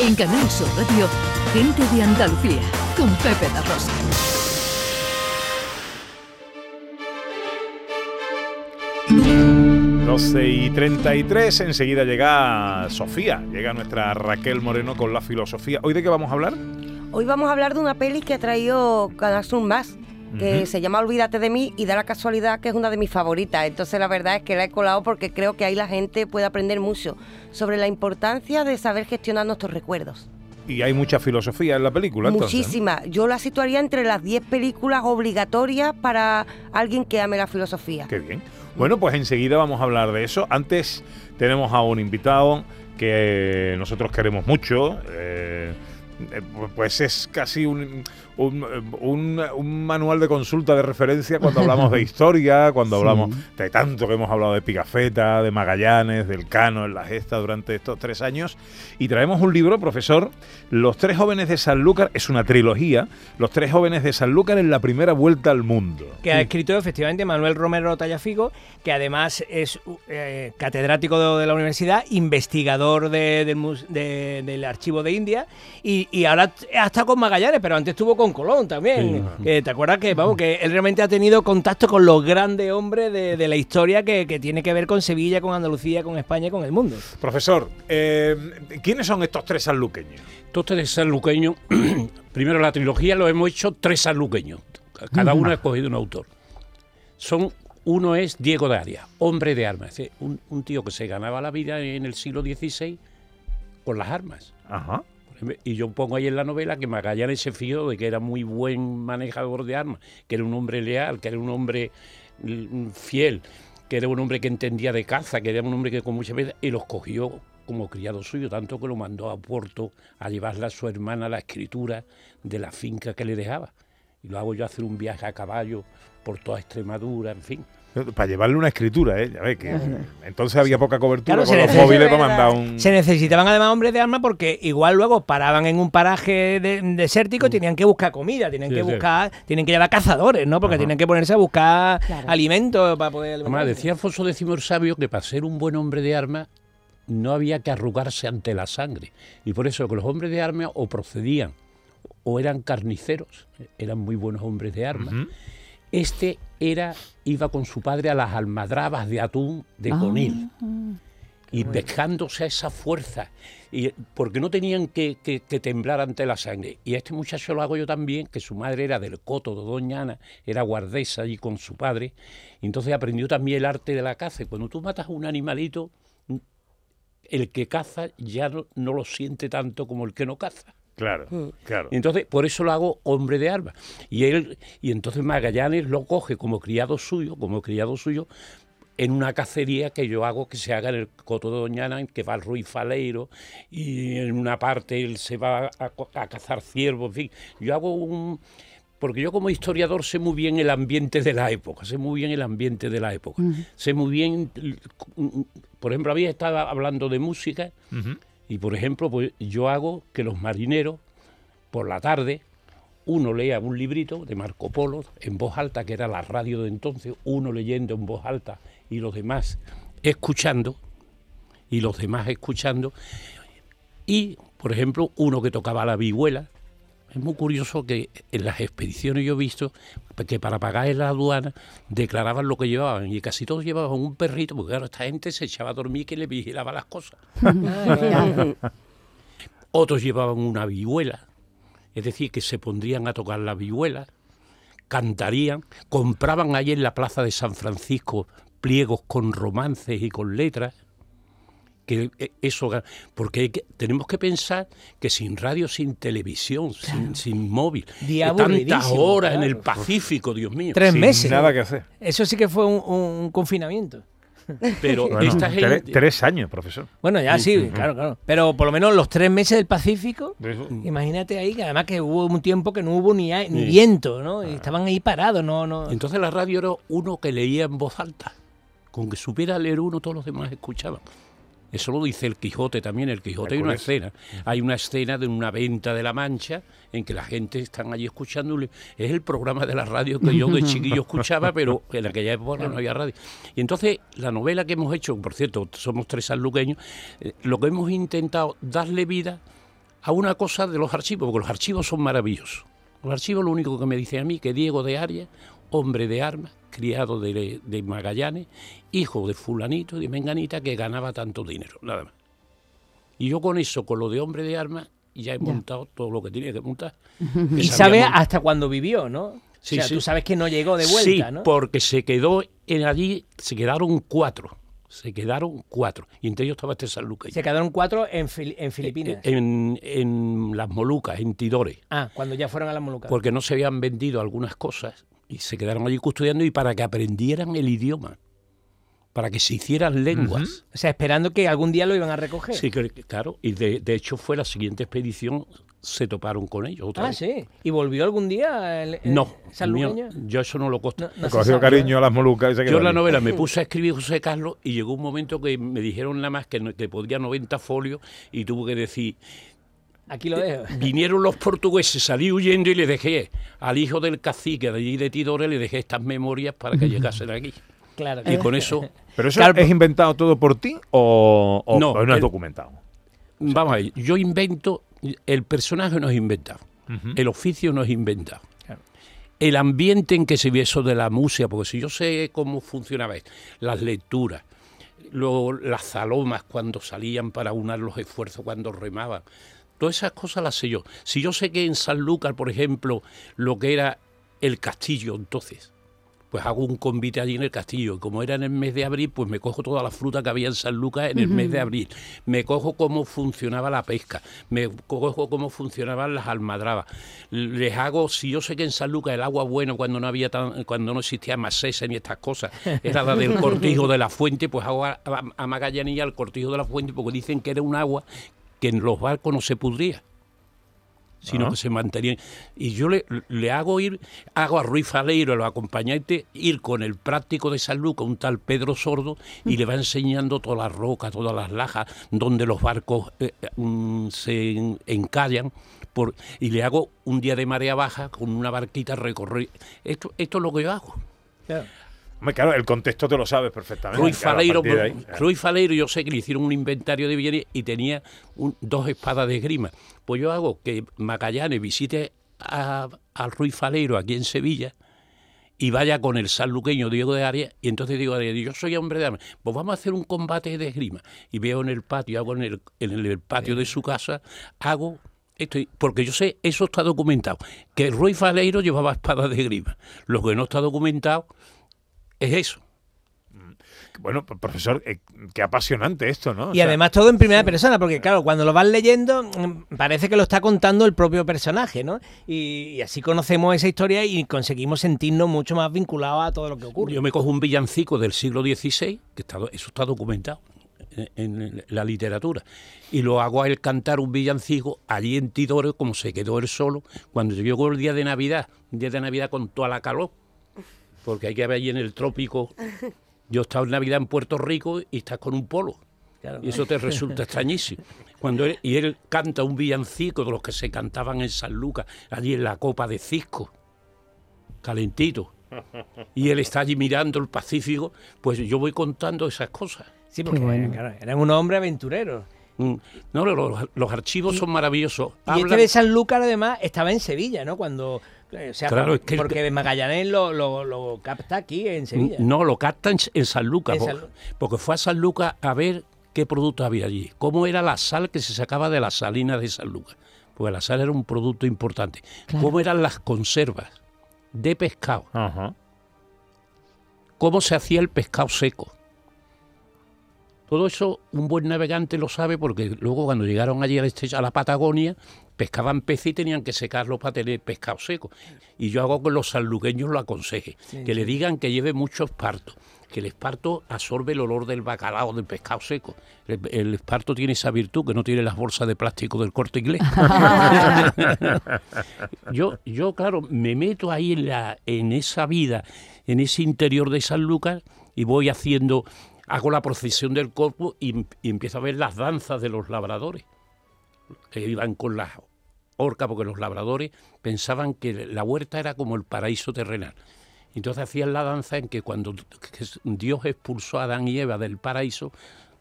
En Canal Sur Radio, Gente de Andalucía, con Pepe La Rosa. y 33, enseguida llega Sofía, llega nuestra Raquel Moreno con la filosofía. ¿Hoy de qué vamos a hablar? Hoy vamos a hablar de una peli que ha traído Canal Sur Más, que se llama Olvídate de mí y da la casualidad que es una de mis favoritas. Entonces la verdad es que la he colado porque creo que ahí la gente puede aprender mucho sobre la importancia de saber gestionar nuestros recuerdos. Y hay mucha filosofía en la película. Muchísima. Yo la situaría entre las 10 películas obligatorias para alguien que ame la filosofía. Qué bien. Bueno, pues enseguida vamos a hablar de eso. Antes tenemos a un invitado que nosotros queremos mucho. Eh, pues es casi un, un, manual de consulta de referencia cuando hablamos de historia, cuando hablamos de tanto que hemos hablado de Pigafetta, de Magallanes, del Cano, en la gesta durante estos tres años. Y traemos un libro, profesor, Los tres jóvenes de Sanlúcar, es una trilogía, Los tres jóvenes de Sanlúcar en la primera vuelta al mundo. Que ha escrito efectivamente Manuel Romero Tallafigo, que además es eh, catedrático de, la universidad, investigador del archivo de India, y, y ahora ha estado con Magallanes, pero antes estuvo con Colón también. ¿Te acuerdas que, vamos, que él realmente ha tenido contacto con los grandes hombres de, la historia que, tiene que ver con Sevilla, con Andalucía, con España y con el mundo? Profesor, eh, ¿quiénes son estos tres sanluqueños? Estos tres sanluqueños, primero la trilogía lo hemos hecho tres sanluqueños. Cada uno ha escogido un autor. Son uno es Diego de Arias, hombre de armas, un, un, tío que se ganaba la vida en el siglo XVI con las armas. Ajá. Y yo pongo ahí en la novela que Magallanes se fió de que era muy buen manejador de armas, que era un hombre leal, que era un hombre mm, fiel, que era un hombre que entendía de caza, que era un hombre que con mucha veces y los cogió como criado suyo, tanto que lo mandó a Puerto a llevarle a su hermana la escritura de la finca que le dejaba. Y lo hago yo hacer un viaje a caballo por toda Extremadura, en fin. Para llevarle una escritura, ¿eh? Ya ves que entonces había poca cobertura con los móviles para mandar un... Se necesitaban además hombres de armas porque igual luego paraban en un paraje desértico y mm. tenían que buscar comida, tienen que buscar, tienen que llevar cazadores, ¿no? Porque tienen que ponerse a buscar alimentos para poder... Además, decía Alfonso X el Sabio que para ser un buen hombre de armas no había que arrugarse ante la sangre. Y por eso que los hombres de armas o procedían o eran carniceros, eran muy buenos hombres de armas. Este era, iba con su padre a las almadrabas de atún de ah. Conil. y dejándose a esa fuerza, y, porque no tenían que, temblar ante la sangre. Y a este muchacho lo hago yo también, que su madre era del Coto de Doña Ana, era guardesa allí con su padre, y entonces aprendió también el arte de la caza. cuando tú matas a un animalito, el que caza ya no lo siente tanto como el que no caza. Claro, mm. claro. entonces, por eso lo hago hombre de armas. Y él, y entonces Magallanes lo coge como criado suyo, como criado suyo, en una cacería que yo hago que se haga en el Coto de Doñana, en que va el Ruiz Faleiro, y en una parte él se va a, cazar ciervos, en fin. Yo hago un. Porque yo como historiador sé muy bien el ambiente de la época, sé muy bien el ambiente de la época. Sé muy bien. Por ejemplo, había estado hablando de música. Y por ejemplo, pues yo hago que los marineros, por la tarde, uno lea un librito de Marco Polo en voz alta, que era la radio de entonces, uno leyendo en voz alta y los demás escuchando, y los demás escuchando. Y, por ejemplo, uno que tocaba la vihuela, es muy curioso que en las expediciones yo he visto que para pagar en la aduana declaraban lo que llevaban y casi todos llevaban un perrito, porque claro, esta gente se echaba a dormir que le vigilaba las cosas. Otros llevaban una vihuela, es decir, que se pondrían a tocar la vihuela, cantarían, compraban ahí en la plaza de San Francisco pliegos con romances y con letras que eh, eso porque tenemos que pensar que sin radio, sin televisión, sin, móvil, tantas horas en el Pacífico, Dios mío, tres meses, nada que hacer. Eso sí que fue un, confinamiento. Pero esta gente... tres, años, profesor. Bueno, ya sí, claro, claro. Pero por lo menos los tres meses del Pacífico, imagínate ahí que además que hubo un tiempo que no hubo ni, ni viento, ¿no? Y estaban ahí parados, no, no. Entonces la radio era uno que leía en voz alta. Con que supiera leer uno, todos los demás escuchaban. Eso lo dice el Quijote también. El Quijote hay una escena. Hay una escena de una venta de la Mancha en que la gente están allí escuchando. Es el programa de la radio que yo de chiquillo escuchaba, pero en aquella época no había radio. Y entonces la novela que hemos hecho, por cierto, somos tres sanluqueños, eh, lo que hemos intentado darle vida a una cosa de los archivos, porque los archivos son maravillosos. Los archivos lo único que me dicen a mí que Diego de Arias, hombre de armas, criado de, de Magallanes, hijo de fulanito y de menganita que ganaba tanto dinero, nada más. Y yo con eso, con lo de hombre de armas, ya he montado todo lo que tenía que montar. Que Y sabe hasta cuándo vivió, ¿no? Sí, o sea, sí. tú sabes que no llegó de vuelta, sí, ¿no? porque se quedó en allí, se quedaron cuatro. Se quedaron cuatro. Y entre ellos estaba este sanluqueño. Se quedaron cuatro en, Fili- en Filipinas. En, en las Molucas, en Tidore. ah, cuando ya fueron a las Molucas. Porque no se habían vendido algunas cosas y se quedaron allí custodiando y para que aprendieran el idioma. Para que se hicieran lenguas. O sea, esperando que algún día lo iban a recoger. Sí, claro. Y de, de hecho fue la siguiente expedición, se toparon con ellos otra Ah, vez. sí. ¿Y volvió algún día el, el No, mío, yo eso no lo consto. No, Cogió sabe, cariño a las Molucas y se quedó Yo en la novela me puse a escribir José Carlos y llegó un momento que me dijeron nada más que, que podía 90 folios y tuve que decir, Aquí lo dejo. vinieron los portugueses, salí huyendo y le dejé al hijo del cacique de allí de Tidore, le dejé estas memorias para que llegasen aquí. Claro. Y con eso, ¿Pero eso Claro, es inventado todo por ti o, o- No, o no es documentado? vamos a ver, yo invento, el personaje no es inventado, el oficio no es inventado. Claro. El ambiente en que se ve eso de la música, porque si yo sé cómo funcionaba esto, las lecturas, luego las zalomas cuando salían para unar los esfuerzos, cuando remaban, todas esas cosas las sé yo. Si yo sé que en Sanlúcar, por ejemplo, lo que era el castillo entonces, pues hago un convite allí en el castillo. Y como era en el mes de abril, pues me cojo toda la fruta que había en San Lucas en el mes de abril. Me cojo cómo funcionaba la pesca. Me cojo cómo funcionaban las almadrabas. Les hago, si yo sé que en San Lucas el agua bueno cuando no había tan, cuando no existía macesa ni estas cosas, era la del cortijo de la fuente, pues hago a, a- a Magallanilla el cortijo de la fuente porque dicen que era un agua que en los barcos no se pudría sino Ah. que se mantenían. Y yo le, le hago ir, hago a Ruiz Faleiro, los acompañantes, ir con el práctico de San Lucas, un tal Pedro Sordo, y le va enseñando todas las rocas, todas las lajas, donde los barcos eh, mm, se en- encallan. Por, y le hago un día de marea baja con una barquita recorrer. Esto, esto es lo que yo hago. Hombre, claro, el contexto te lo sabes perfectamente. Ruiz claro, Faleiro, partir de ahí, claro. Ruiz Faleiro, yo sé que le hicieron un inventario de bienes y tenía un- dos espadas de esgrima. Pues yo hago que Magallanes visite a, a Ruiz Faleiro aquí en Sevilla y vaya con el sanluqueño Diego de Arias y entonces digo, yo soy hombre de armas, pues vamos a hacer un combate de esgrima. Y veo en el patio, hago en el, en el patio de su casa, hago esto, porque yo sé, eso está documentado, que Ruiz Faleiro llevaba espadas de esgrima. Lo que no está documentado es eso. Bueno, p- profesor, eh, qué apasionante esto, ¿no? O Y sea, además todo en primera persona, porque claro, cuando lo vas leyendo mm, parece que lo está contando el propio personaje, ¿no? Y, y así conocemos esa historia y conseguimos sentirnos mucho más vinculados a todo lo que ocurre. Yo me cojo un villancico del siglo XVI, que está, eso está documentado en, en la literatura, y lo hago a él cantar un villancico allí en Tidore, como se quedó él solo, cuando llegó el día de Navidad, un día de Navidad con toda la calor, porque hay que ver allí en el trópico. Yo estaba en Navidad en Puerto Rico y estás con un polo. Claro. Y eso te resulta extrañísimo. Cuando él, y él canta un villancico de los que se cantaban en San Lucas, allí en la copa de Cisco, calentito. Y él está allí mirando el Pacífico, pues yo voy contando esas cosas. Sí, porque bueno. claro, eran un hombre aventurero. Mm, No, los, los archivos son maravillosos. Y este Hablan- de Sanlúcar además estaba en Sevilla, ¿no? Cuando o sea, Claro, por- es que el- porque Magallanes lo, lo, lo capta aquí en Sevilla. No, lo captan en San Lucas, San porque fue a San Lucas a ver qué producto había allí, cómo era la sal que se sacaba de las salinas de San Lucas, porque la sal era un producto importante, cómo eran las conservas de pescado, Ajá. cómo se hacía el pescado seco. Todo eso un buen navegante lo sabe porque luego cuando llegaron allí al estrecho- a la Patagonia pescaban peces y tenían que secarlo para tener pescado seco. Y yo hago que los sanluqueños lo aconseje, que le digan que lleve mucho esparto, que el esparto absorbe el olor del bacalao, del pescado seco. El, el esparto tiene esa virtud que no tiene las bolsas de plástico del corte inglés. yo, yo, claro, me meto ahí en, la, en esa vida, en ese interior de San Lucas y voy haciendo, hago la procesión del corpus y, y empiezo a ver las danzas de los labradores, que iban con las orcas, porque los labradores pensaban que la huerta era como el paraíso terrenal. Entonces hacían la danza en que cuando Dios expulsó a Adán y Eva del paraíso,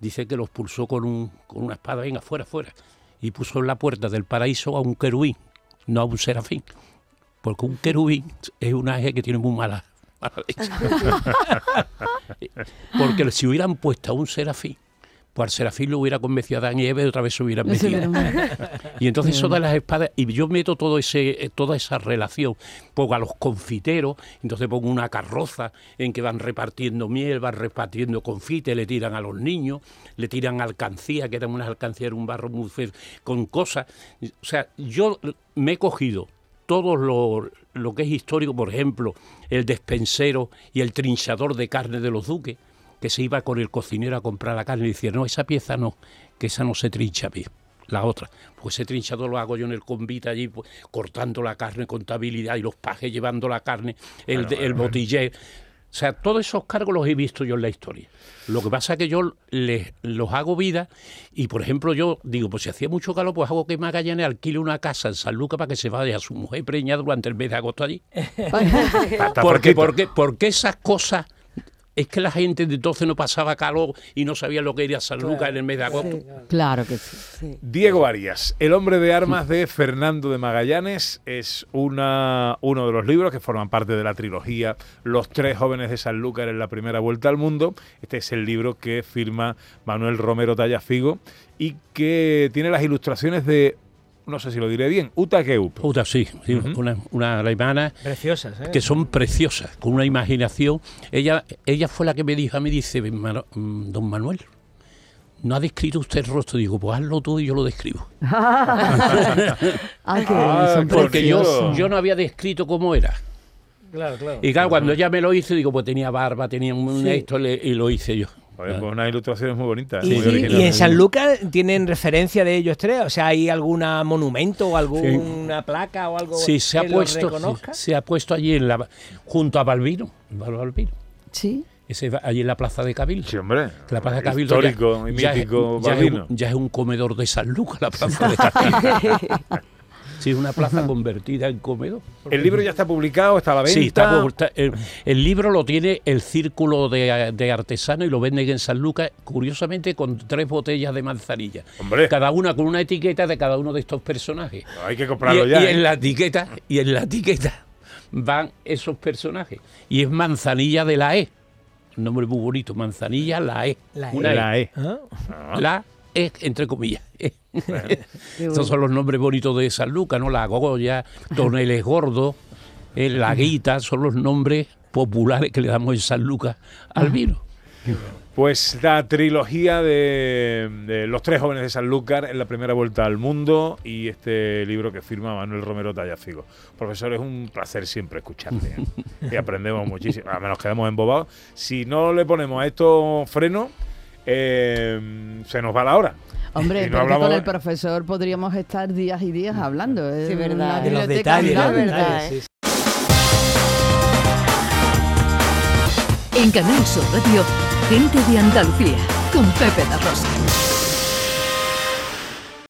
dice que los expulsó con, un, con una espada, venga, fuera, fuera. y puso en la puerta del paraíso a un querubín, no a un serafín. Porque un querubín es un ángel que tiene muy mala, mala leche. Porque si hubieran puesto a un serafín, pues al serafín lo hubiera convencido a Adán y Eva y otra vez se hubieran metido. Y entonces de las espadas, y yo meto todo ese, eh, toda esa relación, pongo a los confiteros, entonces pongo una carroza en que van repartiendo miel, van repartiendo confite, le tiran a los niños, le tiran alcancía, que eran unas alcancías, era un barro muy feo, con cosas. O sea, yo me he cogido todo lo, lo que es histórico, por ejemplo, el despensero y el trinchador de carne de los duques, que se iba con el cocinero a comprar la carne y decía, no, esa pieza no, que esa no se trincha bien. La otra, pues ese trinchador lo hago yo en el convite allí, pues, cortando la carne, contabilidad y los pajes llevando la carne, el, el botiller. O sea, todos esos cargos los he visto yo en la historia. Lo que pasa es que yo les, los hago vida y, por ejemplo, yo digo, pues si hacía mucho calor, pues hago que Magallanes alquile una casa en San Lucas para que se vaya a su mujer preñada durante el mes de agosto allí. Porque, porque, porque esas cosas es que la gente de entonces no pasaba calor y no sabía lo que era San Lucas en el mes de agosto. Claro que sí. Diego Arias, El hombre de armas de Fernando de Magallanes, es una, uno de los libros que forman parte de la trilogía Los tres jóvenes de Sanlúcar en la primera vuelta al mundo. Este es el libro que firma Manuel Romero Tallafigo y que tiene las ilustraciones de, no sé si lo diré bien, Uta Keup. Puta, sí, sí, una, una alemana Preciosas, ¿eh? que son preciosas, con una imaginación. Ella, ella fue la que me dijo a mí, dice, "Mano- mm, don Manuel, ¿no ha descrito usted el rostro? Digo, pues hazlo tú y yo lo describo. Ah, qué Ah, Porque yo, yo no había descrito cómo era. Claro, claro. Y claro, cuando ella me lo hizo, digo, pues tenía barba, tenía un Sí. esto, le- y lo hice yo. Pues unas ilustraciones muy bonitas. Y, muy y- en San Lucas tienen referencia de ellos tres, o sea, hay algún monumento o alguna placa o algo Sí, se ha que lo puesto, reconozca? sí, se ha puesto allí en la, junto a Balbino, Balbino. Sí. Ese allí en la plaza de Cabildo. Sí, hombre. La plaza de Cabildo ya- Histórico y ya es- mítico ya es, Balbino. un, ya es un comedor de San Lucas la plaza de Cabildo. sí, es una plaza convertida en comedor. El libro ya está publicado, está a la venta. Sí, está, está- el, el libro lo tiene el Círculo de, de Artesanos y lo venden en San Lucas, curiosamente con tres botellas de manzanilla. Hombre. Cada una con una etiqueta de cada uno de estos personajes. Hay que Y, comprarlo y ya. ¿eh? en la etiqueta, y en la etiqueta van esos personajes. Y es manzanilla de la E. Un nombre muy bonito, manzanilla la E. La E. Una La E. ¿Ah? La E, entre comillas. Estos son los nombres bonitos de San Lucas, ¿no? La Goya, Toneles Gordo, eh, La Guita, son los nombres populares que le damos en San Lucas al vino. Pues la trilogía de, de Los tres jóvenes de Sanlúcar en la primera vuelta al mundo y este libro que firma Manuel Romero Tallafigo. Profesor, es un placer siempre escucharte. ¿eh? y aprendemos muchísimo. A menos quedamos embobados. Si no le ponemos a esto freno, eh, se nos va la hora. Hombre, no hablamos con el profesor podríamos estar días y días hablando. Es Sí, verdad. De De los detalles, la los andante. verdad, detalles, ¿eh? sí, En Canal Sur Radio, gente de Andalucía, con Pepe da Rosa.